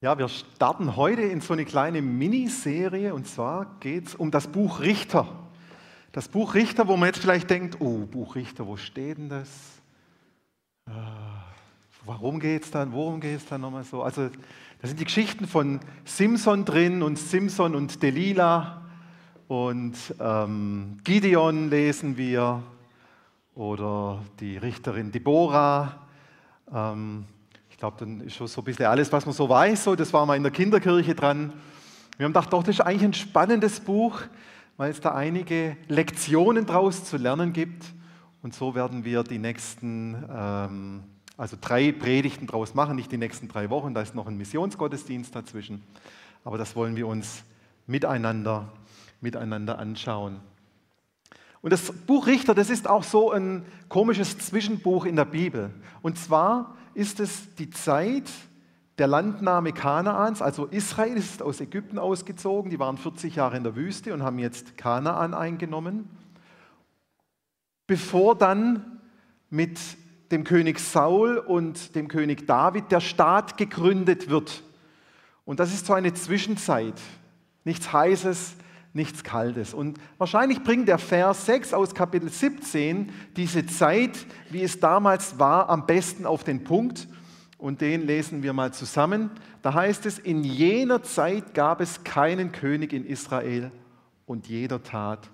Ja, wir starten heute in so eine kleine Miniserie und zwar geht es um das Buch Richter. Das Buch Richter, wo man jetzt vielleicht denkt, oh, Buch Richter, wo steht denn das? Äh, warum geht es dann? Worum geht es dann nochmal so? Also, da sind die Geschichten von Simson drin und Simson und Delilah und ähm, Gideon lesen wir oder die Richterin Deborah. Ähm, ich glaube, dann ist schon so ein bisschen alles, was man so weiß. So, das war mal in der Kinderkirche dran. Wir haben gedacht, doch, das ist eigentlich ein spannendes Buch, weil es da einige Lektionen draus zu lernen gibt. Und so werden wir die nächsten, ähm, also drei Predigten draus machen, nicht die nächsten drei Wochen. Da ist noch ein Missionsgottesdienst dazwischen. Aber das wollen wir uns miteinander, miteinander anschauen. Und das Buch Richter, das ist auch so ein komisches Zwischenbuch in der Bibel. Und zwar ist es die Zeit der Landnahme Kanaans, also Israel ist aus Ägypten ausgezogen, die waren 40 Jahre in der Wüste und haben jetzt Kanaan eingenommen, bevor dann mit dem König Saul und dem König David der Staat gegründet wird. Und das ist so eine Zwischenzeit, nichts Heißes, nichts Kaltes. Und wahrscheinlich bringt der Vers 6 aus Kapitel 17 diese Zeit, wie es damals war, am besten auf den Punkt. Und den lesen wir mal zusammen. Da heißt es, in jener Zeit gab es keinen König in Israel und jeder tat,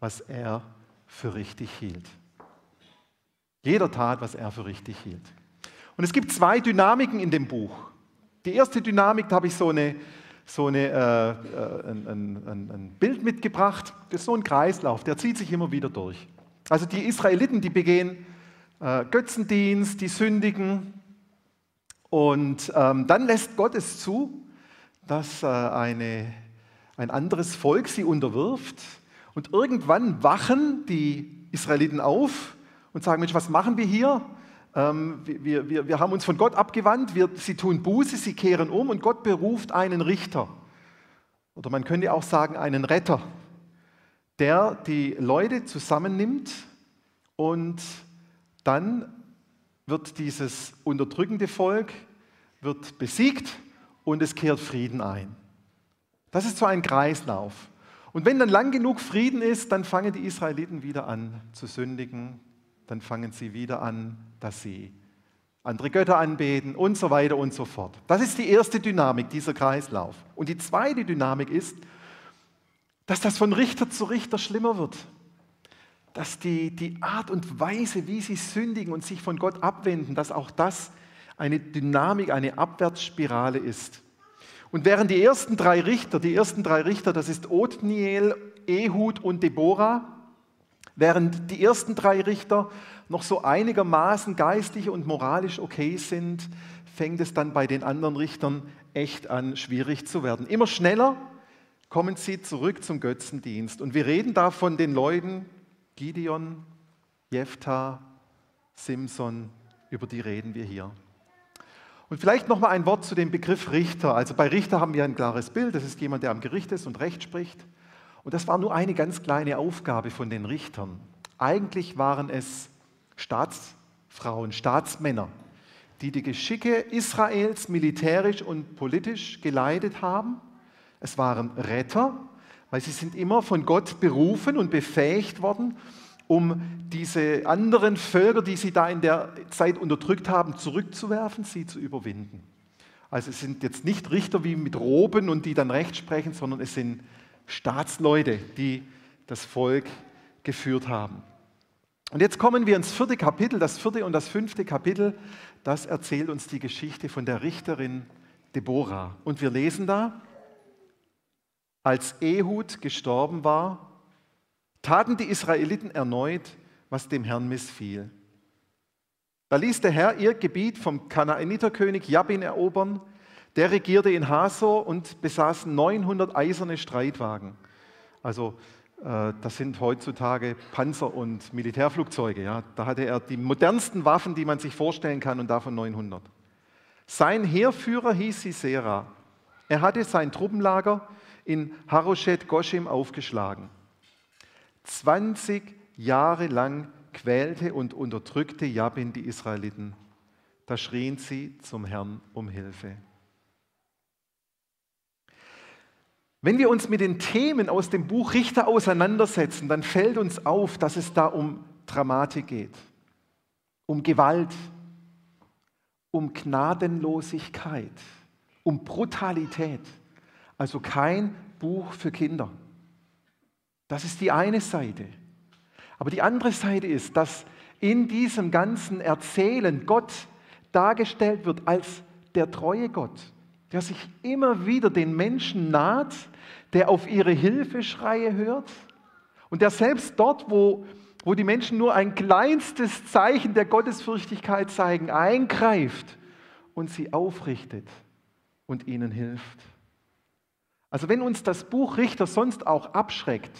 was er für richtig hielt. Jeder tat, was er für richtig hielt. Und es gibt zwei Dynamiken in dem Buch. Die erste Dynamik, da habe ich so eine so eine, äh, äh, ein, ein, ein Bild mitgebracht. Das ist so ein Kreislauf, der zieht sich immer wieder durch. Also die Israeliten, die begehen äh, Götzendienst, die sündigen. Und ähm, dann lässt Gott es zu, dass äh, eine, ein anderes Volk sie unterwirft. Und irgendwann wachen die Israeliten auf und sagen, Mensch, was machen wir hier? Ähm, wir, wir, wir haben uns von Gott abgewandt, wir, sie tun Buße, sie kehren um und Gott beruft einen Richter. Oder man könnte auch sagen einen Retter, der die Leute zusammennimmt und dann wird dieses unterdrückende Volk wird besiegt und es kehrt Frieden ein. Das ist so ein Kreislauf. Und wenn dann lang genug Frieden ist, dann fangen die Israeliten wieder an zu sündigen, dann fangen sie wieder an, dass sie andere Götter anbeten und so weiter und so fort. Das ist die erste Dynamik, dieser Kreislauf. Und die zweite Dynamik ist, dass das von Richter zu Richter schlimmer wird. Dass die, die Art und Weise, wie sie sündigen und sich von Gott abwenden, dass auch das eine Dynamik, eine Abwärtsspirale ist. Und während die ersten drei Richter, die ersten drei Richter, das ist Othniel, Ehud und Deborah, Während die ersten drei Richter noch so einigermaßen geistig und moralisch okay sind, fängt es dann bei den anderen Richtern echt an, schwierig zu werden. Immer schneller kommen sie zurück zum Götzendienst. Und wir reden da von den Leuten Gideon, Jephthah, Simson, über die reden wir hier. Und vielleicht noch mal ein Wort zu dem Begriff Richter. Also bei Richter haben wir ein klares Bild. Das ist jemand, der am Gericht ist und Recht spricht. Und das war nur eine ganz kleine Aufgabe von den Richtern. Eigentlich waren es Staatsfrauen, Staatsmänner, die die Geschicke Israels militärisch und politisch geleitet haben. Es waren Retter, weil sie sind immer von Gott berufen und befähigt worden, um diese anderen Völker, die sie da in der Zeit unterdrückt haben, zurückzuwerfen, sie zu überwinden. Also es sind jetzt nicht Richter wie mit Roben und die dann Recht sprechen, sondern es sind Staatsleute, die das Volk geführt haben. Und jetzt kommen wir ins vierte Kapitel. Das vierte und das fünfte Kapitel, das erzählt uns die Geschichte von der Richterin Deborah. Und wir lesen da, als Ehud gestorben war, taten die Israeliten erneut, was dem Herrn missfiel. Da ließ der Herr ihr Gebiet vom Kanaaniterkönig Jabin erobern, der regierte in Hasor und besaß 900 eiserne Streitwagen. Also äh, das sind heutzutage Panzer und Militärflugzeuge. Ja. Da hatte er die modernsten Waffen, die man sich vorstellen kann, und davon 900. Sein Heerführer hieß Sisera. Er hatte sein Truppenlager in Haroshet Goshim aufgeschlagen. 20 Jahre lang quälte und unterdrückte Jabin die Israeliten. Da schrien sie zum Herrn um Hilfe. Wenn wir uns mit den Themen aus dem Buch Richter auseinandersetzen, dann fällt uns auf, dass es da um Dramatik geht, um Gewalt, um Gnadenlosigkeit, um Brutalität. Also kein Buch für Kinder. Das ist die eine Seite. Aber die andere Seite ist, dass in diesem ganzen Erzählen Gott dargestellt wird als der treue Gott, der sich immer wieder den Menschen naht, der auf ihre Hilfeschreie hört und der selbst dort, wo, wo die Menschen nur ein kleinstes Zeichen der Gottesfürchtigkeit zeigen, eingreift und sie aufrichtet und ihnen hilft. Also wenn uns das Buch Richter sonst auch abschreckt,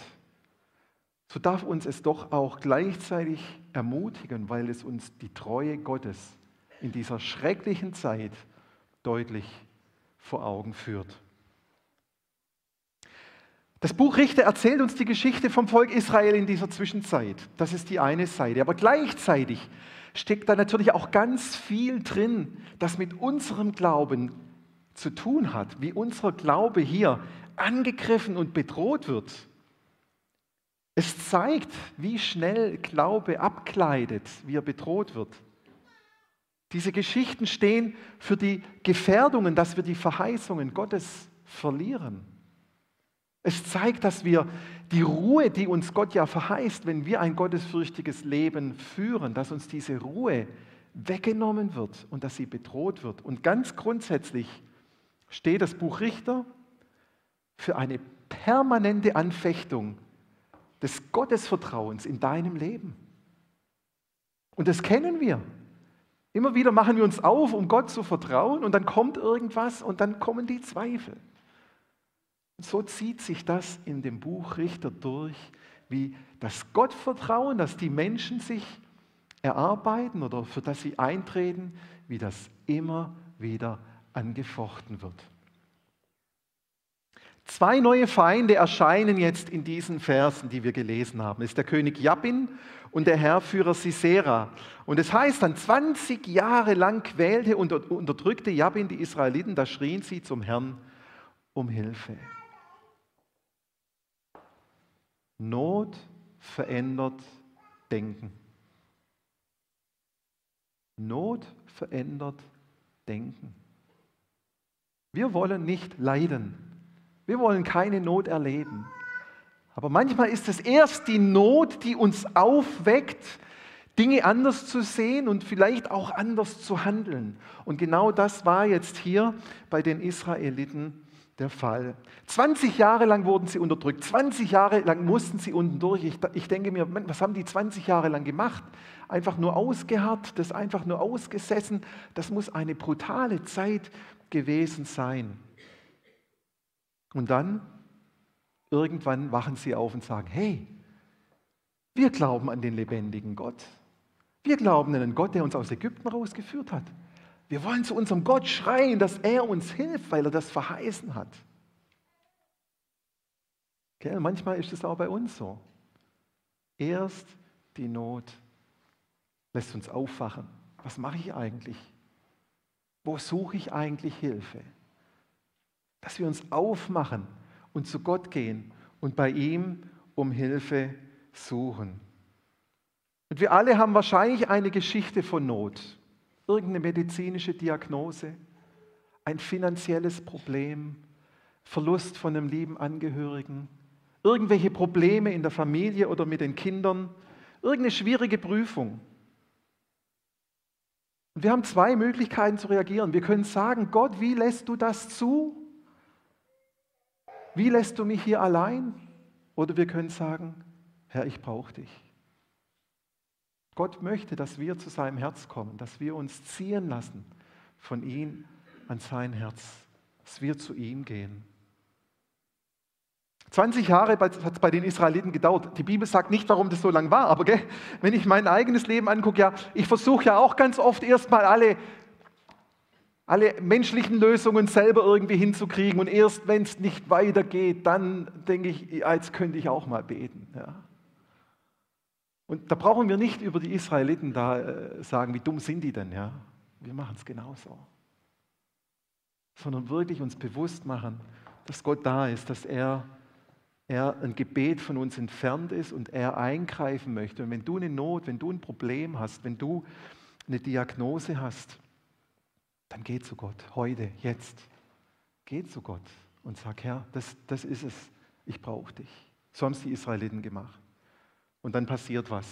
so darf uns es doch auch gleichzeitig ermutigen, weil es uns die Treue Gottes in dieser schrecklichen Zeit deutlich vor Augen führt. Das Buch Richter erzählt uns die Geschichte vom Volk Israel in dieser Zwischenzeit. Das ist die eine Seite. Aber gleichzeitig steckt da natürlich auch ganz viel drin, das mit unserem Glauben zu tun hat, wie unser Glaube hier angegriffen und bedroht wird. Es zeigt, wie schnell Glaube abkleidet, wie er bedroht wird. Diese Geschichten stehen für die Gefährdungen, dass wir die Verheißungen Gottes verlieren. Es zeigt, dass wir die Ruhe, die uns Gott ja verheißt, wenn wir ein gottesfürchtiges Leben führen, dass uns diese Ruhe weggenommen wird und dass sie bedroht wird. Und ganz grundsätzlich steht das Buch Richter für eine permanente Anfechtung des Gottesvertrauens in deinem Leben. Und das kennen wir. Immer wieder machen wir uns auf, um Gott zu vertrauen und dann kommt irgendwas und dann kommen die Zweifel. So zieht sich das in dem Buch Richter durch, wie das Gottvertrauen, das die Menschen sich erarbeiten oder für das sie eintreten, wie das immer wieder angefochten wird. Zwei neue Feinde erscheinen jetzt in diesen Versen, die wir gelesen haben. Es ist der König Jabin und der Herrführer Sisera. Und es heißt dann, 20 Jahre lang quälte und unterdrückte Jabin die Israeliten, da schrien sie zum Herrn um Hilfe. Not verändert Denken. Not verändert Denken. Wir wollen nicht leiden. Wir wollen keine Not erleben. Aber manchmal ist es erst die Not, die uns aufweckt, Dinge anders zu sehen und vielleicht auch anders zu handeln. Und genau das war jetzt hier bei den Israeliten der Fall. 20 Jahre lang wurden sie unterdrückt, 20 Jahre lang mussten sie unten durch. Ich, ich denke mir, was haben die 20 Jahre lang gemacht? Einfach nur ausgeharrt, das einfach nur ausgesessen. Das muss eine brutale Zeit gewesen sein. Und dann, irgendwann wachen sie auf und sagen, hey, wir glauben an den lebendigen Gott. Wir glauben an einen Gott, der uns aus Ägypten rausgeführt hat. Wir wollen zu unserem Gott schreien, dass er uns hilft, weil er das verheißen hat. Gell? Manchmal ist es auch bei uns so. Erst die Not lässt uns aufwachen. Was mache ich eigentlich? Wo suche ich eigentlich Hilfe? Dass wir uns aufmachen und zu Gott gehen und bei ihm um Hilfe suchen. Und wir alle haben wahrscheinlich eine Geschichte von Not irgendeine medizinische Diagnose, ein finanzielles Problem, Verlust von einem lieben Angehörigen, irgendwelche Probleme in der Familie oder mit den Kindern, irgendeine schwierige Prüfung. Und wir haben zwei Möglichkeiten zu reagieren. Wir können sagen, Gott, wie lässt du das zu? Wie lässt du mich hier allein? Oder wir können sagen, Herr, ich brauche dich. Gott möchte, dass wir zu seinem Herz kommen, dass wir uns ziehen lassen von ihm an sein Herz, dass wir zu ihm gehen. 20 Jahre hat es bei den Israeliten gedauert. Die Bibel sagt nicht, warum das so lang war, aber gell, wenn ich mein eigenes Leben angucke, ja, ich versuche ja auch ganz oft erstmal alle, alle menschlichen Lösungen selber irgendwie hinzukriegen und erst wenn es nicht weitergeht, dann denke ich, jetzt könnte ich auch mal beten. Ja. Und da brauchen wir nicht über die Israeliten da äh, sagen, wie dumm sind die denn, ja? Wir machen es genauso. Sondern wirklich uns bewusst machen, dass Gott da ist, dass er, er ein Gebet von uns entfernt ist und er eingreifen möchte. Und wenn du eine Not, wenn du ein Problem hast, wenn du eine Diagnose hast, dann geh zu Gott, heute, jetzt. Geh zu Gott und sag, Herr, das, das ist es, ich brauche dich. So haben es die Israeliten gemacht. Und dann passiert was.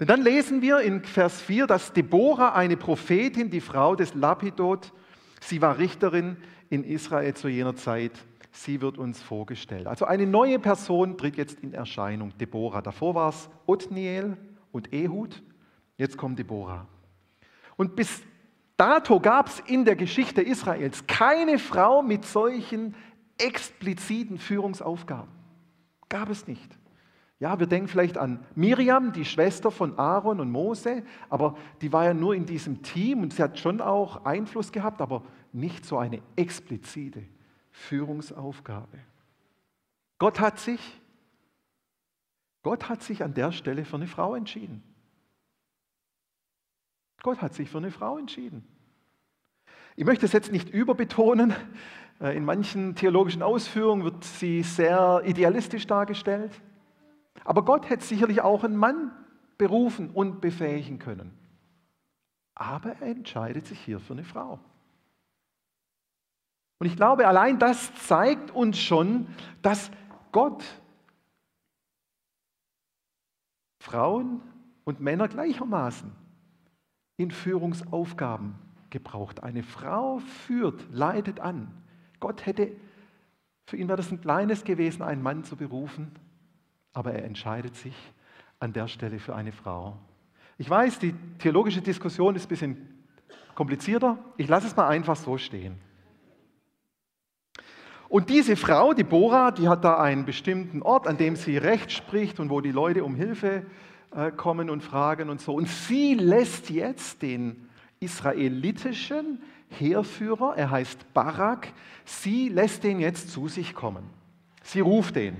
Denn dann lesen wir in Vers 4, dass Deborah, eine Prophetin, die Frau des Lapidot, sie war Richterin in Israel zu jener Zeit, sie wird uns vorgestellt. Also eine neue Person tritt jetzt in Erscheinung, Deborah. Davor war es Othniel und Ehud, jetzt kommt Deborah. Und bis dato gab es in der Geschichte Israels keine Frau mit solchen expliziten Führungsaufgaben. Gab es nicht. Ja, wir denken vielleicht an Miriam, die Schwester von Aaron und Mose, aber die war ja nur in diesem Team und sie hat schon auch Einfluss gehabt, aber nicht so eine explizite Führungsaufgabe. Gott hat sich, Gott hat sich an der Stelle für eine Frau entschieden. Gott hat sich für eine Frau entschieden. Ich möchte es jetzt nicht überbetonen. Äh, in manchen theologischen Ausführungen wird sie sehr idealistisch dargestellt. Aber Gott hätte sicherlich auch einen Mann berufen und befähigen können. Aber er entscheidet sich hier für eine Frau. Und ich glaube, allein das zeigt uns schon, dass Gott Frauen und Männer gleichermaßen in Führungsaufgaben gebraucht. Eine Frau führt, leitet an. Gott hätte, für ihn wäre das ein kleines gewesen, einen Mann zu berufen, aber er entscheidet sich an der Stelle für eine Frau. Ich weiß, die theologische Diskussion ist ein bisschen komplizierter. Ich lasse es mal einfach so stehen. Und diese Frau, die Bora, die hat da einen bestimmten Ort, an dem sie Recht spricht und wo die Leute um Hilfe kommen und fragen und so. Und sie lässt jetzt den israelitischen Heerführer, er heißt Barak, sie lässt den jetzt zu sich kommen. Sie ruft den.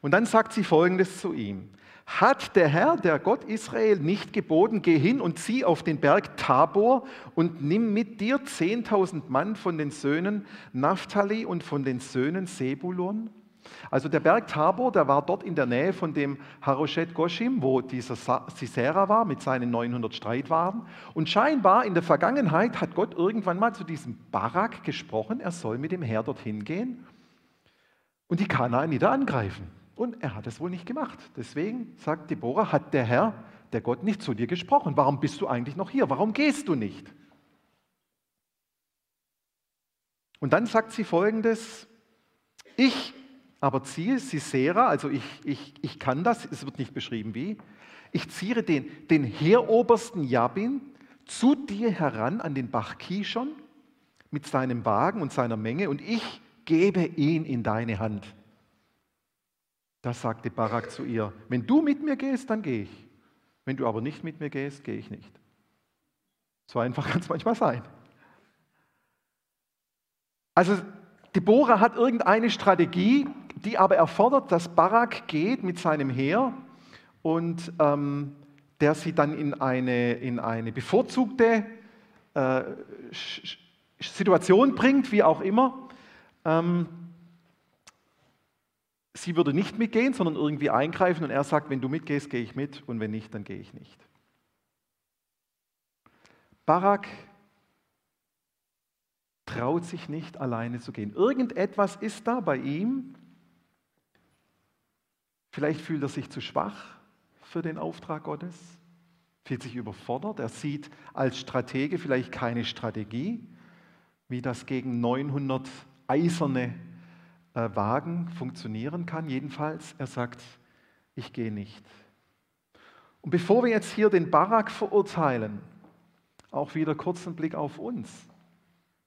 Und dann sagt sie folgendes zu ihm. Hat der Herr, der Gott Israel, nicht geboten, geh hin und zieh auf den Berg Tabor und nimm mit dir 10.000 Mann von den Söhnen Naphtali und von den Söhnen Sebulon? Also der Berg Tabor, der war dort in der Nähe von dem Haroshet Goshim, wo dieser Sisera war mit seinen 900 Streitwagen. Und scheinbar in der Vergangenheit hat Gott irgendwann mal zu diesem Barak gesprochen, er soll mit dem Heer dorthin gehen und die Kanaaniter angreifen. Und er hat es wohl nicht gemacht. Deswegen sagt Deborah, hat der Herr, der Gott, nicht zu dir gesprochen. Warum bist du eigentlich noch hier? Warum gehst du nicht? Und dann sagt sie folgendes, ich aber ziehe Sisera, also ich, ich, ich kann das, es wird nicht beschrieben wie, ich ziehe den, den Heerobersten Jabin zu dir heran an den Bach Kishon mit seinem Wagen und seiner Menge und ich gebe ihn in deine Hand. Da sagte Barak zu ihr, wenn du mit mir gehst, dann gehe ich. Wenn du aber nicht mit mir gehst, gehe ich nicht. So einfach kann es manchmal sein. Also Deborah hat irgendeine Strategie, die aber erfordert, dass Barak geht mit seinem Heer und ähm, der sie dann in eine, in eine bevorzugte äh, Situation bringt, wie auch immer. Ähm, sie würde nicht mitgehen, sondern irgendwie eingreifen und er sagt, wenn du mitgehst, gehe ich mit und wenn nicht, dann gehe ich nicht. Barak traut sich nicht alleine zu gehen. Irgendetwas ist da bei ihm. Vielleicht fühlt er sich zu schwach für den Auftrag Gottes, fühlt sich überfordert. Er sieht als Stratege vielleicht keine Strategie, wie das gegen 900 eiserne äh, Wagen funktionieren kann. Jedenfalls, er sagt, ich gehe nicht. Und bevor wir jetzt hier den Barak verurteilen, auch wieder kurz einen Blick auf uns.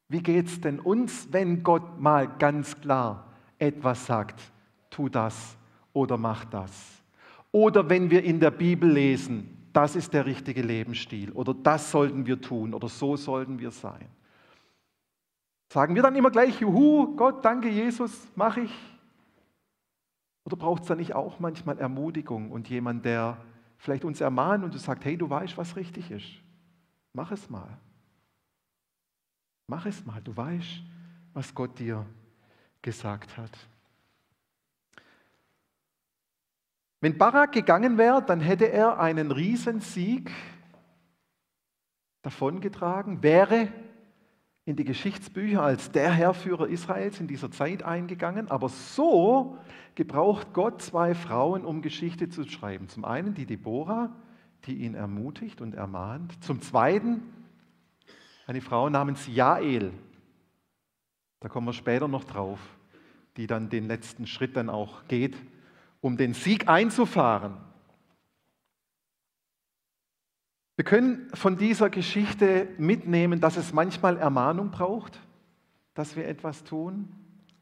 Wie geht es denn uns, wenn Gott mal ganz klar etwas sagt, tu das oder mach das? Oder wenn wir in der Bibel lesen, das ist der richtige Lebensstil oder das sollten wir tun oder so sollten wir sein. Sagen wir dann immer gleich, Juhu, Gott, danke Jesus, mache ich? Oder braucht es da nicht auch manchmal Ermutigung und jemand, der vielleicht uns ermahnt und du sagst, hey, du weißt, was richtig ist. Mach es mal. Mach es mal, du weißt, was Gott dir gesagt hat. Wenn Barak gegangen wäre, dann hätte er einen Riesensieg davongetragen, wäre in die Geschichtsbücher als der Herrführer Israels in dieser Zeit eingegangen. Aber so gebraucht Gott zwei Frauen, um Geschichte zu schreiben. Zum einen die Deborah, die ihn ermutigt und ermahnt. Zum zweiten eine Frau namens Jael. Da kommen wir später noch drauf, die dann den letzten Schritt dann auch geht, um den Sieg einzufahren. Wir können von dieser Geschichte mitnehmen, dass es manchmal Ermahnung braucht, dass wir etwas tun,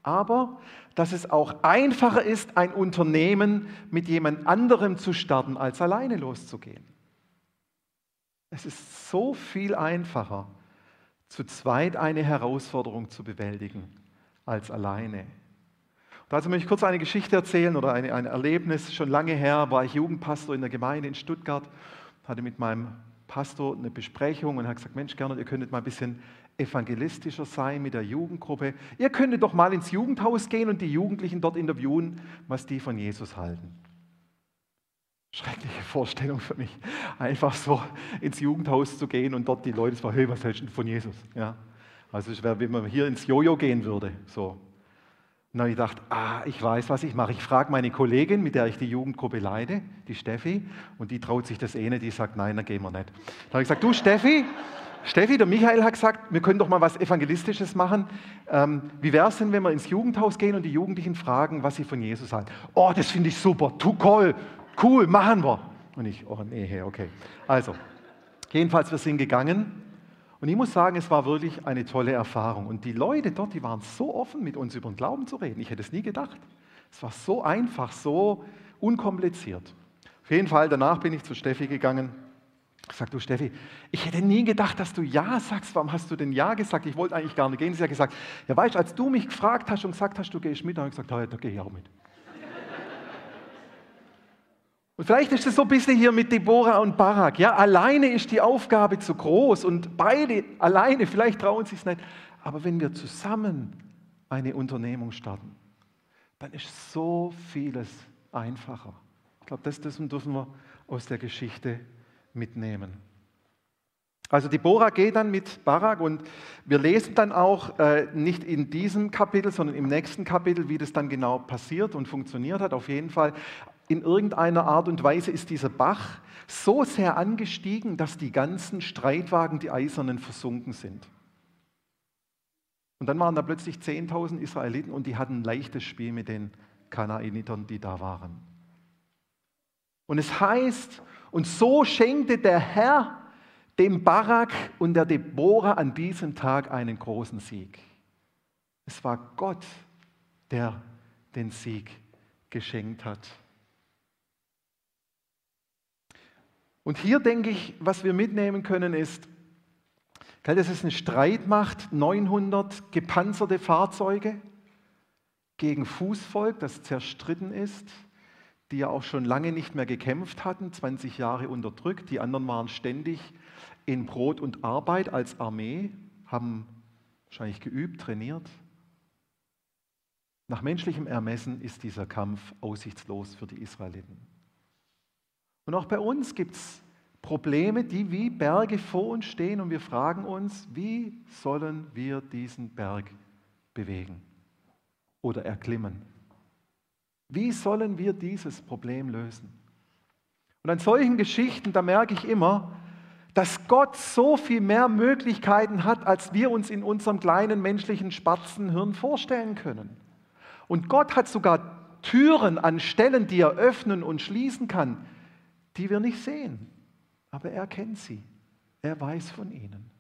aber dass es auch einfacher ist, ein Unternehmen mit jemand anderem zu starten, als alleine loszugehen. Es ist so viel einfacher, zu zweit eine Herausforderung zu bewältigen, als alleine. Dazu möchte ich kurz eine Geschichte erzählen oder ein, ein Erlebnis. Schon lange her war ich Jugendpastor in der Gemeinde in Stuttgart, hatte mit meinem Pastor eine Besprechung und hat gesagt, Mensch, Gernot, ihr könntet mal ein bisschen evangelistischer sein mit der Jugendgruppe. Ihr könntet doch mal ins Jugendhaus gehen und die Jugendlichen dort interviewen, was die von Jesus halten. Schreckliche Vorstellung für mich, einfach so ins Jugendhaus zu gehen und dort die Leute zu fragen, hey, was hältst du von Jesus? Ja. Also es wäre, wenn man hier ins Jojo gehen würde. So. Und dann habe ich gedacht, ah, ich weiß, was ich mache. Ich frage meine Kollegin, mit der ich die Jugendgruppe leite, die Steffi, und die traut sich das eh nicht, die sagt, nein, dann gehen wir nicht. Dann habe ich gesagt, du Steffi, Steffi, der Michael hat gesagt, wir können doch mal was Evangelistisches machen. Ähm, wie wäre es denn, wenn wir ins Jugendhaus gehen und die Jugendlichen fragen, was sie von Jesus halten? Oh, das finde ich super, too cool, cool, machen wir. Und ich, oh nee, okay. Also, jedenfalls, wir sind gegangen und ich muss sagen, es war wirklich eine tolle Erfahrung. Und die Leute dort, die waren so offen, mit uns über den Glauben zu reden. Ich hätte es nie gedacht. Es war so einfach, so unkompliziert. Auf jeden Fall, danach bin ich zu Steffi gegangen. Ich sagte, du Steffi, ich hätte nie gedacht, dass du Ja sagst. Warum hast du denn Ja gesagt? Ich wollte eigentlich gar nicht gehen. Sie hat gesagt, ja weißt du, als du mich gefragt hast und gesagt hast, du gehst mit, dann habe ich gesagt, ja, da gehe ich auch mit. Und vielleicht ist es so ein bisschen hier mit Deborah und Barak. Ja, alleine ist die Aufgabe zu groß und beide alleine, vielleicht trauen sie es nicht. Aber wenn wir zusammen eine Unternehmung starten, dann ist so vieles einfacher. Ich glaube, das, das dürfen wir aus der Geschichte mitnehmen. Also Deborah geht dann mit Barak und wir lesen dann auch äh, nicht in diesem Kapitel, sondern im nächsten Kapitel, wie das dann genau passiert und funktioniert hat. Auf jeden Fall in irgendeiner Art und Weise ist dieser Bach so sehr angestiegen, dass die ganzen Streitwagen, die eisernen, versunken sind. Und dann waren da plötzlich 10.000 Israeliten und die hatten ein leichtes Spiel mit den Kanaanitern, die da waren. Und es heißt, und so schenkte der Herr dem Barak und der Deborah an diesem Tag einen großen Sieg. Es war Gott, der den Sieg geschenkt hat. Und hier denke ich, was wir mitnehmen können, ist, dass es eine Streitmacht, 900 gepanzerte Fahrzeuge gegen Fußvolk, das zerstritten ist, die ja auch schon lange nicht mehr gekämpft hatten, 20 Jahre unterdrückt. Die anderen waren ständig in Brot und Arbeit als Armee, haben wahrscheinlich geübt, trainiert. Nach menschlichem Ermessen ist dieser Kampf aussichtslos für die Israeliten. Und auch bei uns gibt es Probleme, die wie Berge vor uns stehen und wir fragen uns, wie sollen wir diesen Berg bewegen oder erklimmen? Wie sollen wir dieses Problem lösen? Und an solchen Geschichten, da merke ich immer, dass Gott so viel mehr Möglichkeiten hat, als wir uns in unserem kleinen menschlichen Spatzenhirn vorstellen können. Und Gott hat sogar Türen an Stellen, die er öffnen und schließen kann, die wir nicht sehen. Aber er kennt sie. Er weiß von ihnen.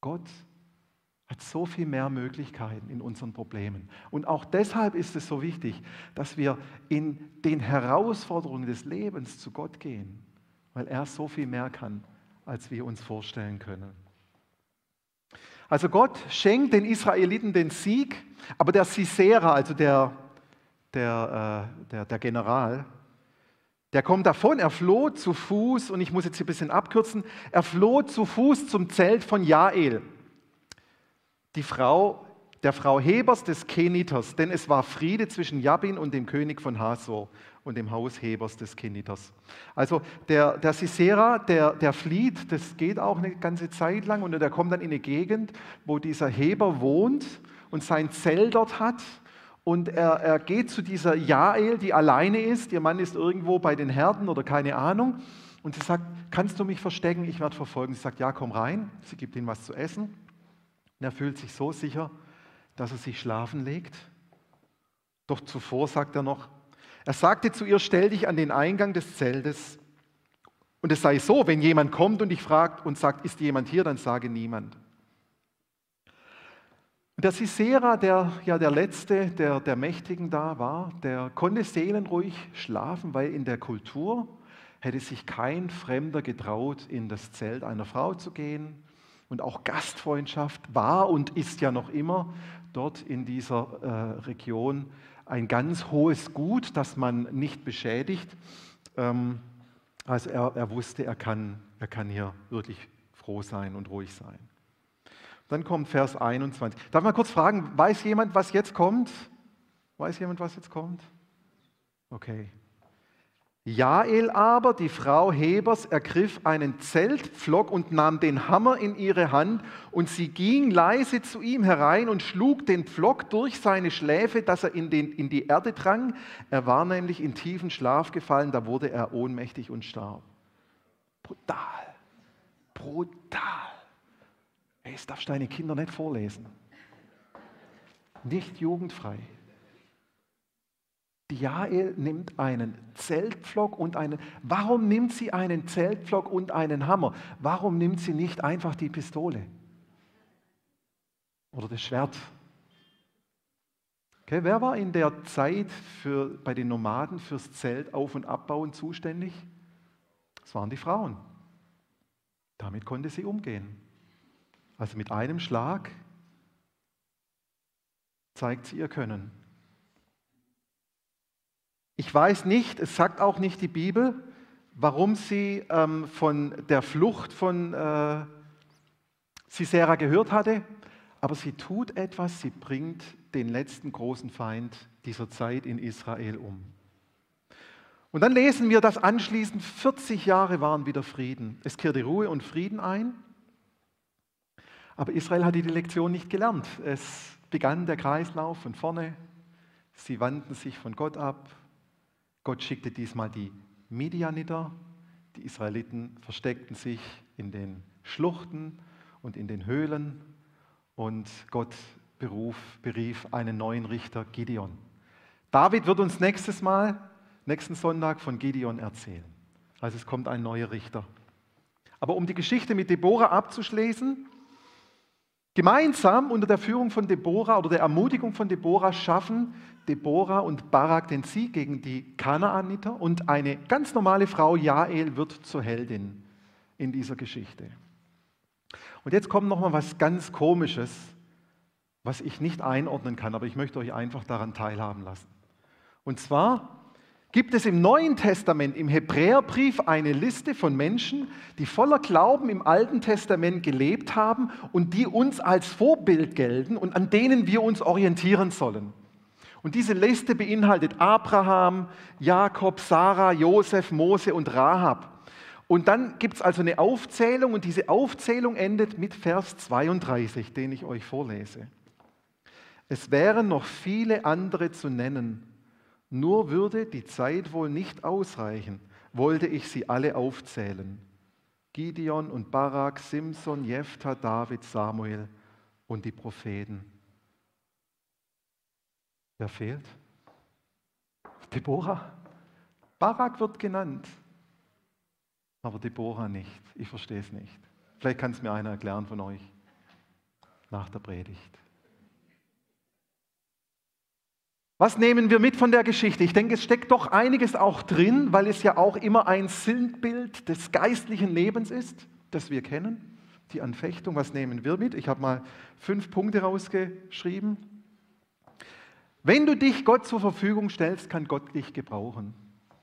Gott hat so viel mehr Möglichkeiten in unseren Problemen. Und auch deshalb ist es so wichtig, dass wir in den Herausforderungen des Lebens zu Gott gehen, weil er so viel mehr kann, als wir uns vorstellen können. Also Gott schenkt den Israeliten den Sieg, aber der Sisera, also der, der, äh, der, der General, der kommt davon, er floh zu Fuß, und ich muss jetzt hier ein bisschen abkürzen, er floh zu Fuß zum Zelt von Jael. die Frau, der Frau Hebers des Keniters, denn es war Friede zwischen Jabin und dem König von Hasor und dem Haus Hebers des Keniters. Also der, der Sisera, der, der flieht, das geht auch eine ganze Zeit lang und der kommt dann in eine Gegend, wo dieser Heber wohnt und sein Zelt dort hat. Und er, er geht zu dieser Jael, die alleine ist. Ihr Mann ist irgendwo bei den Herden oder keine Ahnung. Und sie sagt, kannst du mich verstecken? Ich werde verfolgen. Sie sagt, ja, komm rein. Sie gibt ihm was zu essen. Und er fühlt sich so sicher, dass er sich schlafen legt. Doch zuvor sagt er noch, er sagte zu ihr, stell dich an den Eingang des Zeltes. Und es sei so, wenn jemand kommt und dich fragt und sagt, ist jemand hier, dann sage niemand. Und der Sisera, der ja der letzte der, der Mächtigen da war, der konnte seelenruhig schlafen, weil in der Kultur hätte sich kein Fremder getraut, in das Zelt einer Frau zu gehen. Und auch Gastfreundschaft war und ist ja noch immer dort in dieser äh, Region ein ganz hohes Gut, das man nicht beschädigt. Ähm, also er, er wusste, er kann, er kann hier wirklich froh sein und ruhig sein. Dann kommt Vers 21. Darf mal kurz fragen, weiß jemand, was jetzt kommt? Weiß jemand, was jetzt kommt? Okay. Jael aber, die Frau Hebers, ergriff einen Zeltpflock und nahm den Hammer in ihre Hand und sie ging leise zu ihm herein und schlug den Pflock durch seine Schläfe, dass er in, den, in die Erde drang. Er war nämlich in tiefen Schlaf gefallen, da wurde er ohnmächtig und starb. Brutal, brutal. Hey, das darfst du deine Kinder nicht vorlesen. Nicht jugendfrei. Die Jael nimmt einen Zeltpflock und einen. Warum nimmt sie einen Zeltpflock und einen Hammer? Warum nimmt sie nicht einfach die Pistole? Oder das Schwert? Okay, wer war in der Zeit für, bei den Nomaden fürs Zelt auf- und abbauen zuständig? Das waren die Frauen. Damit konnte sie umgehen. Also mit einem Schlag zeigt sie ihr Können. Ich weiß nicht, es sagt auch nicht die Bibel, warum sie ähm, von der Flucht von äh, Sisera gehört hatte, aber sie tut etwas, sie bringt den letzten großen Feind dieser Zeit in Israel um. Und dann lesen wir, dass anschließend 40 Jahre waren wieder Frieden. Es kehrte Ruhe und Frieden ein. Aber Israel hatte die Lektion nicht gelernt. Es begann der Kreislauf von vorne. Sie wandten sich von Gott ab. Gott schickte diesmal die Midianiter. Die Israeliten versteckten sich in den Schluchten und in den Höhlen. Und Gott beruf, berief einen neuen Richter, Gideon. David wird uns nächstes Mal, nächsten Sonntag von Gideon erzählen. Also es kommt ein neuer Richter. Aber um die Geschichte mit Deborah abzuschließen, Gemeinsam unter der Führung von Deborah oder der Ermutigung von Deborah schaffen Deborah und Barak den Sieg gegen die Kanaaniter und eine ganz normale Frau, Jael, wird zur Heldin in dieser Geschichte. Und jetzt kommt noch mal was ganz Komisches, was ich nicht einordnen kann, aber ich möchte euch einfach daran teilhaben lassen. Und zwar gibt es im Neuen Testament, im Hebräerbrief, eine Liste von Menschen, die voller Glauben im Alten Testament gelebt haben und die uns als Vorbild gelten und an denen wir uns orientieren sollen. Und diese Liste beinhaltet Abraham, Jakob, Sarah, Josef, Mose und Rahab. Und dann gibt es also eine Aufzählung und diese Aufzählung endet mit Vers 32, den ich euch vorlese. Es wären noch viele andere zu nennen, nur würde die Zeit wohl nicht ausreichen, wollte ich sie alle aufzählen. Gideon und Barak, Simson, Jephthah, David, Samuel und die Propheten. Wer fehlt? Deborah. Barak wird genannt, aber Deborah nicht. Ich verstehe es nicht. Vielleicht kann es mir einer erklären von euch nach der Predigt. Was nehmen wir mit von der Geschichte? Ich denke, es steckt doch einiges auch drin, weil es ja auch immer ein Sinnbild des geistlichen Lebens ist, das wir kennen. Die Anfechtung, was nehmen wir mit? Ich habe mal fünf Punkte rausgeschrieben. Wenn du dich Gott zur Verfügung stellst, kann Gott dich gebrauchen.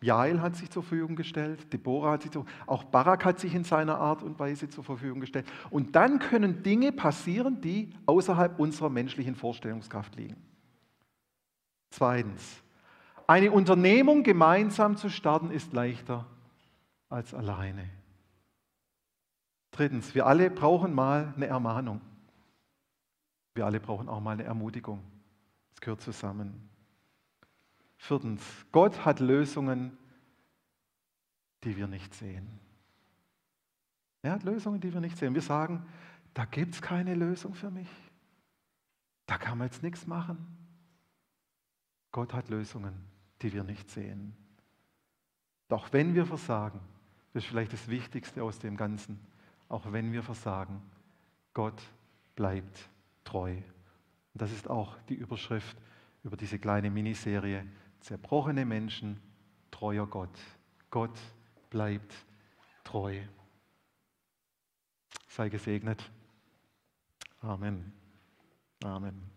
Jael hat sich zur Verfügung gestellt, Deborah hat sich zur, auch Barak hat sich in seiner Art und Weise zur Verfügung gestellt. Und dann können Dinge passieren, die außerhalb unserer menschlichen Vorstellungskraft liegen. Zweitens, eine Unternehmung gemeinsam zu starten ist leichter als alleine. Drittens, wir alle brauchen mal eine Ermahnung. Wir alle brauchen auch mal eine Ermutigung. Es gehört zusammen. Viertens, Gott hat Lösungen, die wir nicht sehen. Er hat Lösungen, die wir nicht sehen. Wir sagen, da gibt es keine Lösung für mich. Da kann man jetzt nichts machen. Gott hat Lösungen, die wir nicht sehen. Doch wenn wir versagen, das ist vielleicht das Wichtigste aus dem Ganzen, auch wenn wir versagen, Gott bleibt treu. Und das ist auch die Überschrift über diese kleine Miniserie zerbrochene Menschen, treuer Gott. Gott bleibt treu. Sei gesegnet. Amen. Amen.